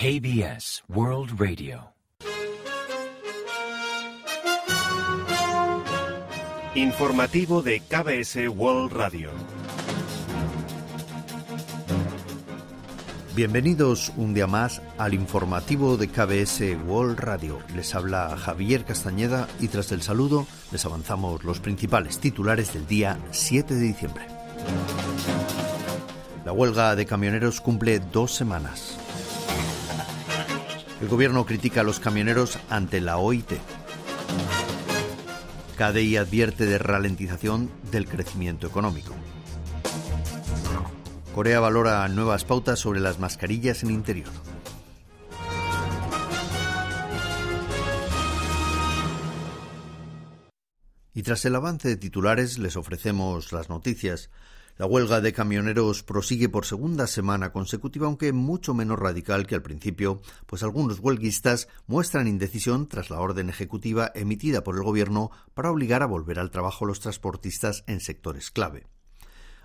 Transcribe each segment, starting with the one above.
KBS World Radio. Informativo de KBS World Radio. Bienvenidos un día más al informativo de KBS World Radio. Les habla Javier Castañeda y tras el saludo les avanzamos los principales titulares del día 7 de diciembre. La huelga de camioneros cumple dos semanas. El gobierno critica a los camioneros ante la OIT. KDI advierte de ralentización del crecimiento económico. Corea valora nuevas pautas sobre las mascarillas en interior. Y tras el avance de titulares les ofrecemos las noticias. La huelga de camioneros prosigue por segunda semana consecutiva, aunque mucho menos radical que al principio, pues algunos huelguistas muestran indecisión tras la orden ejecutiva emitida por el Gobierno para obligar a volver al trabajo los transportistas en sectores clave.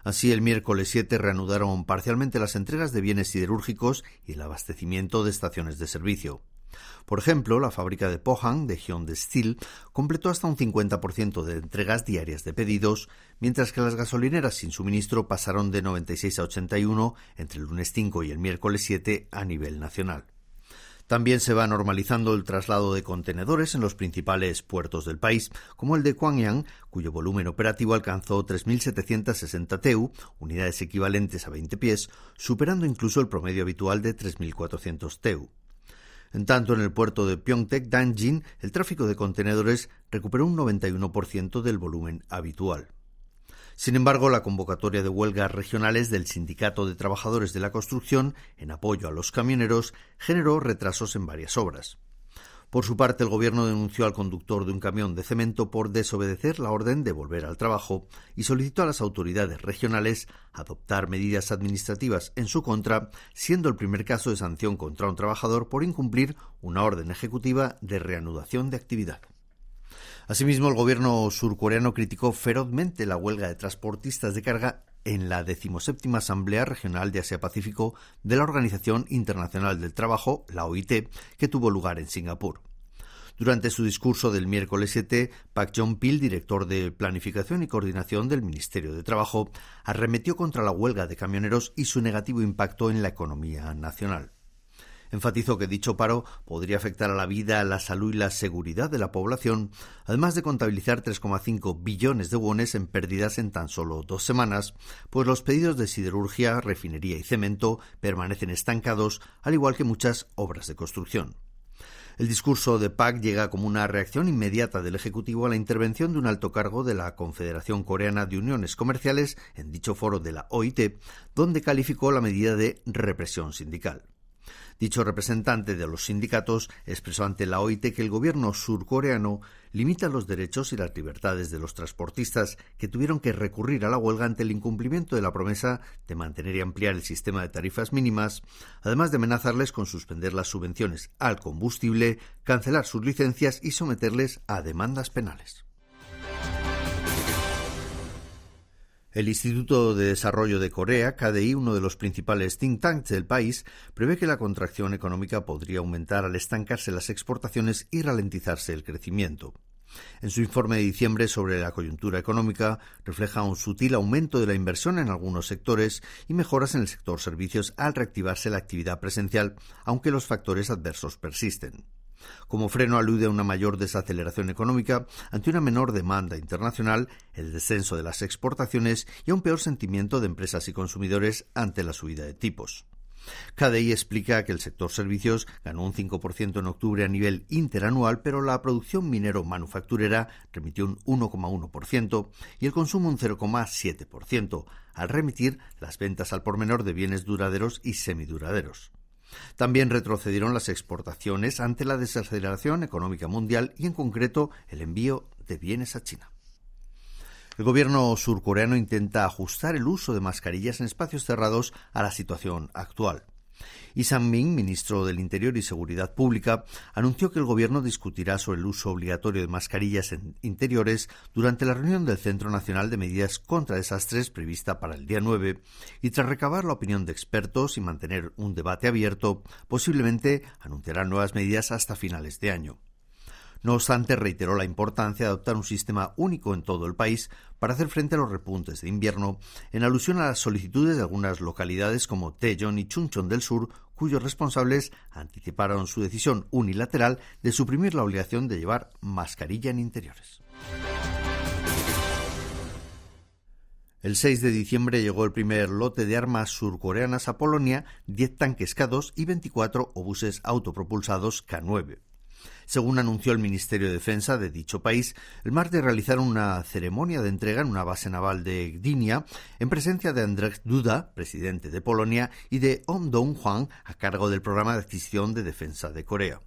Así, el miércoles 7 reanudaron parcialmente las entregas de bienes siderúrgicos y el abastecimiento de estaciones de servicio. Por ejemplo, la fábrica de Pohang de Hyundai Steel completó hasta un 50% de entregas diarias de pedidos, mientras que las gasolineras sin suministro pasaron de 96 a 81 entre el lunes 5 y el miércoles 7 a nivel nacional. También se va normalizando el traslado de contenedores en los principales puertos del país, como el de Gwangyang, cuyo volumen operativo alcanzó 3.760 TEU, unidades equivalentes a 20 pies, superando incluso el promedio habitual de 3.400 TEU. En tanto, en el puerto de Pyeongtaek Danjin, el tráfico de contenedores recuperó un 91% del volumen habitual. Sin embargo, la convocatoria de huelgas regionales del Sindicato de Trabajadores de la Construcción en apoyo a los camioneros generó retrasos en varias obras. Por su parte, el gobierno denunció al conductor de un camión de cemento por desobedecer la orden de volver al trabajo y solicitó a las autoridades regionales adoptar medidas administrativas en su contra, siendo el primer caso de sanción contra un trabajador por incumplir una orden ejecutiva de reanudación de actividad. Asimismo, el gobierno surcoreano criticó ferozmente la huelga de transportistas de carga en la decimoséptima Asamblea Regional de Asia-Pacífico de la Organización Internacional del Trabajo, la OIT, que tuvo lugar en Singapur. Durante su discurso del miércoles 7, Pak Jong-pil, director de Planificación y Coordinación del Ministerio de Trabajo, arremetió contra la huelga de camioneros y su negativo impacto en la economía nacional. Enfatizó que dicho paro podría afectar a la vida, la salud y la seguridad de la población, además de contabilizar 3,5 billones de wones en pérdidas en tan solo dos semanas, pues los pedidos de siderurgia, refinería y cemento permanecen estancados, al igual que muchas obras de construcción. El discurso de Pak llega como una reacción inmediata del Ejecutivo a la intervención de un alto cargo de la Confederación Coreana de Uniones Comerciales en dicho foro de la OIT, donde calificó la medida de represión sindical. Dicho representante de los sindicatos expresó ante la OIT que el gobierno surcoreano limita los derechos y las libertades de los transportistas que tuvieron que recurrir a la huelga ante el incumplimiento de la promesa de mantener y ampliar el sistema de tarifas mínimas, además de amenazarles con suspender las subvenciones al combustible, cancelar sus licencias y someterles a demandas penales. El Instituto de Desarrollo de Corea, KDI, uno de los principales think tanks del país, prevé que la contracción económica podría aumentar al estancarse las exportaciones y ralentizarse el crecimiento. En su informe de diciembre sobre la coyuntura económica refleja un sutil aumento de la inversión en algunos sectores y mejoras en el sector servicios al reactivarse la actividad presencial, aunque los factores adversos persisten. Como freno alude a una mayor desaceleración económica ante una menor demanda internacional, el descenso de las exportaciones y a un peor sentimiento de empresas y consumidores ante la subida de tipos. KDI explica que el sector servicios ganó un 5% en octubre a nivel interanual, pero la producción minero-manufacturera remitió un 1,1% y el consumo un 0,7%, al remitir las ventas al por menor de bienes duraderos y semiduraderos. También retrocedieron las exportaciones ante la desaceleración económica mundial y en concreto el envío de bienes a China. El gobierno surcoreano intenta ajustar el uso de mascarillas en espacios cerrados a la situación actual. Y Sang-min, ministro del Interior y Seguridad Pública, anunció que el gobierno discutirá sobre el uso obligatorio de mascarillas interiores durante la reunión del Centro Nacional de Medidas contra Desastres prevista para el día 9 y tras recabar la opinión de expertos y mantener un debate abierto, posiblemente anunciará nuevas medidas hasta finales de año. No obstante, reiteró la importancia de adoptar un sistema único en todo el país para hacer frente a los repuntes de invierno, en alusión a las solicitudes de algunas localidades como Tejon y Chunchon del Sur, cuyos responsables anticiparon su decisión unilateral de suprimir la obligación de llevar mascarilla en interiores. El 6 de diciembre llegó el primer lote de armas surcoreanas a Polonia, 10 tanques K2 y 24 obuses autopropulsados K9. Según anunció el Ministerio de Defensa de dicho país, el martes realizaron una ceremonia de entrega en una base naval de Gdynia en presencia de Andrzej Duda, presidente de Polonia, y de Om Dong-hwan, a cargo del programa de adquisición de defensa de Corea.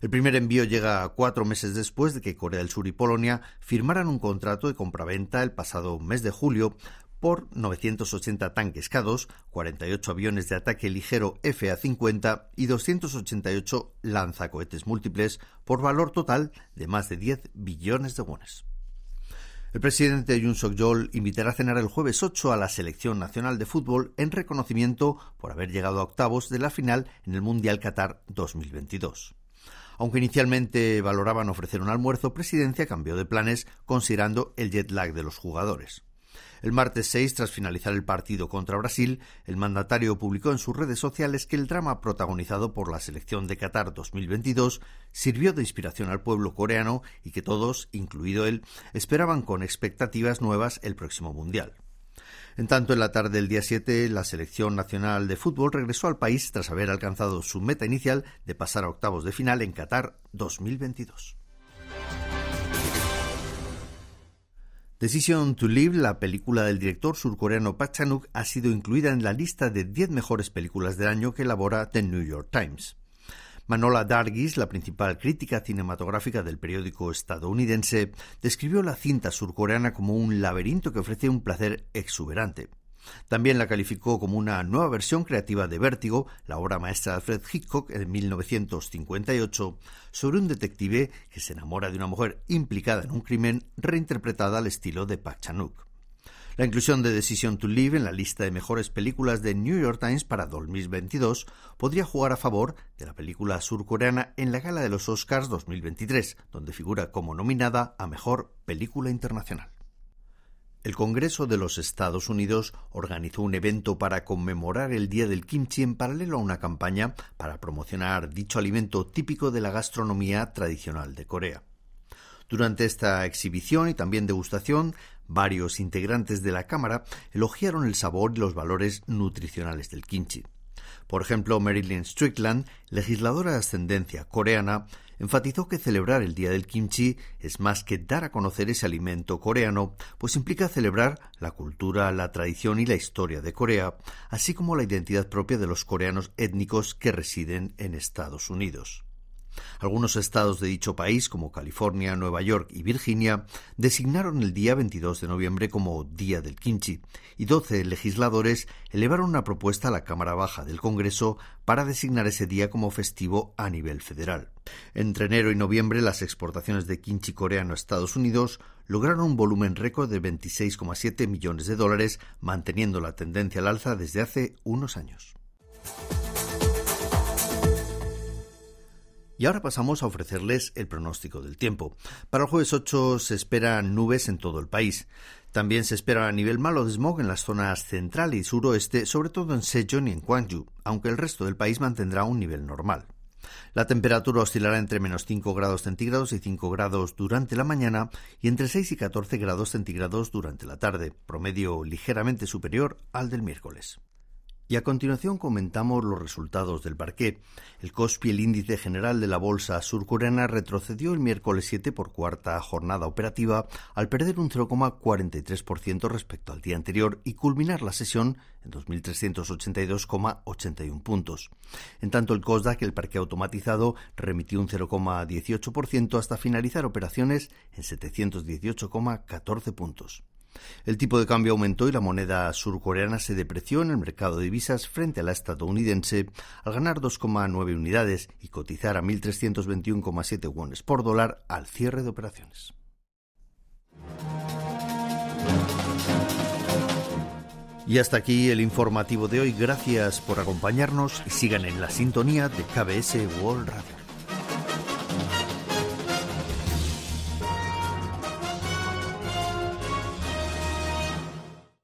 El primer envío llega cuatro meses después de que Corea del Sur y Polonia firmaran un contrato de compraventa el pasado mes de julio por 980 tanques K2, 48 aviones de ataque ligero FA-50 y 288 lanzacohetes múltiples por valor total de más de 10 billones de wones. El presidente Yoon Suk-yeol invitará a cenar el jueves 8 a la selección nacional de fútbol en reconocimiento por haber llegado a octavos de la final en el Mundial Qatar 2022. Aunque inicialmente valoraban ofrecer un almuerzo, Presidencia cambió de planes considerando el jet lag de los jugadores. El martes 6, tras finalizar el partido contra Brasil, el mandatario publicó en sus redes sociales que el drama protagonizado por la selección de Qatar 2022 sirvió de inspiración al pueblo coreano y que todos, incluido él, esperaban con expectativas nuevas el próximo Mundial. En tanto, en la tarde del día 7, la selección nacional de fútbol regresó al país tras haber alcanzado su meta inicial de pasar a octavos de final en Qatar 2022. Decision to Live, la película del director surcoreano Park Chan-wook, ha sido incluida en la lista de 10 mejores películas del año que elabora The New York Times. Manola Dargis, la principal crítica cinematográfica del periódico estadounidense, describió la cinta surcoreana como un laberinto que ofrece un placer exuberante. También la calificó como una nueva versión creativa de Vértigo, la obra maestra de Alfred Hitchcock en 1958, sobre un detective que se enamora de una mujer implicada en un crimen reinterpretada al estilo de Park Chan-wook. La inclusión de Decision to Live en la lista de mejores películas de New York Times para 2022 podría jugar a favor de la película surcoreana en la gala de los Oscars 2023, donde figura como nominada a Mejor Película Internacional. El Congreso de los Estados Unidos organizó un evento para conmemorar el Día del Kimchi en paralelo a una campaña para promocionar dicho alimento típico de la gastronomía tradicional de Corea. Durante esta exhibición y también degustación, varios integrantes de la Cámara elogiaron el sabor y los valores nutricionales del kimchi. Por ejemplo, Marilyn Strickland, legisladora de ascendencia coreana, enfatizó que celebrar el Día del Kimchi es más que dar a conocer ese alimento coreano, pues implica celebrar la cultura, la tradición y la historia de Corea, así como la identidad propia de los coreanos étnicos que residen en Estados Unidos. Algunos estados de dicho país, como California, Nueva York y Virginia, designaron el día 22 de noviembre como Día del Kimchi, y 12 legisladores elevaron una propuesta a la Cámara Baja del Congreso para designar ese día como festivo a nivel federal. Entre enero y noviembre, las exportaciones de kimchi coreano a Estados Unidos lograron un volumen récord de 26,7 millones de dólares, manteniendo la tendencia al alza desde hace unos años. Y ahora pasamos a ofrecerles el pronóstico del tiempo. Para el jueves 8 se esperan nubes en todo el país. También se espera a nivel malo de smog en las zonas central y suroeste, sobre todo en Sejong y en Gwangju, aunque el resto del país mantendrá un nivel normal. La temperatura oscilará entre menos 5 grados centígrados y 5 grados durante la mañana y entre 6 y 14 grados centígrados durante la tarde, promedio ligeramente superior al del miércoles. Y a continuación comentamos los resultados del parqué. El Kospi, el índice general de la bolsa surcoreana, retrocedió el miércoles 7 por cuarta jornada operativa al perder un 0,43% respecto al día anterior y culminar la sesión en 2.382,81 puntos. En tanto, el Kosdaq, el parque automatizado, remitió un 0,18% hasta finalizar operaciones en 718,14 puntos. El tipo de cambio aumentó y la moneda surcoreana se depreció en el mercado de divisas frente a la estadounidense al ganar 2,9 unidades y cotizar a 1.321,7 wones por dólar al cierre de operaciones. Y hasta aquí el informativo de hoy. Gracias por acompañarnos y sigan en la sintonía de KBS World Radio.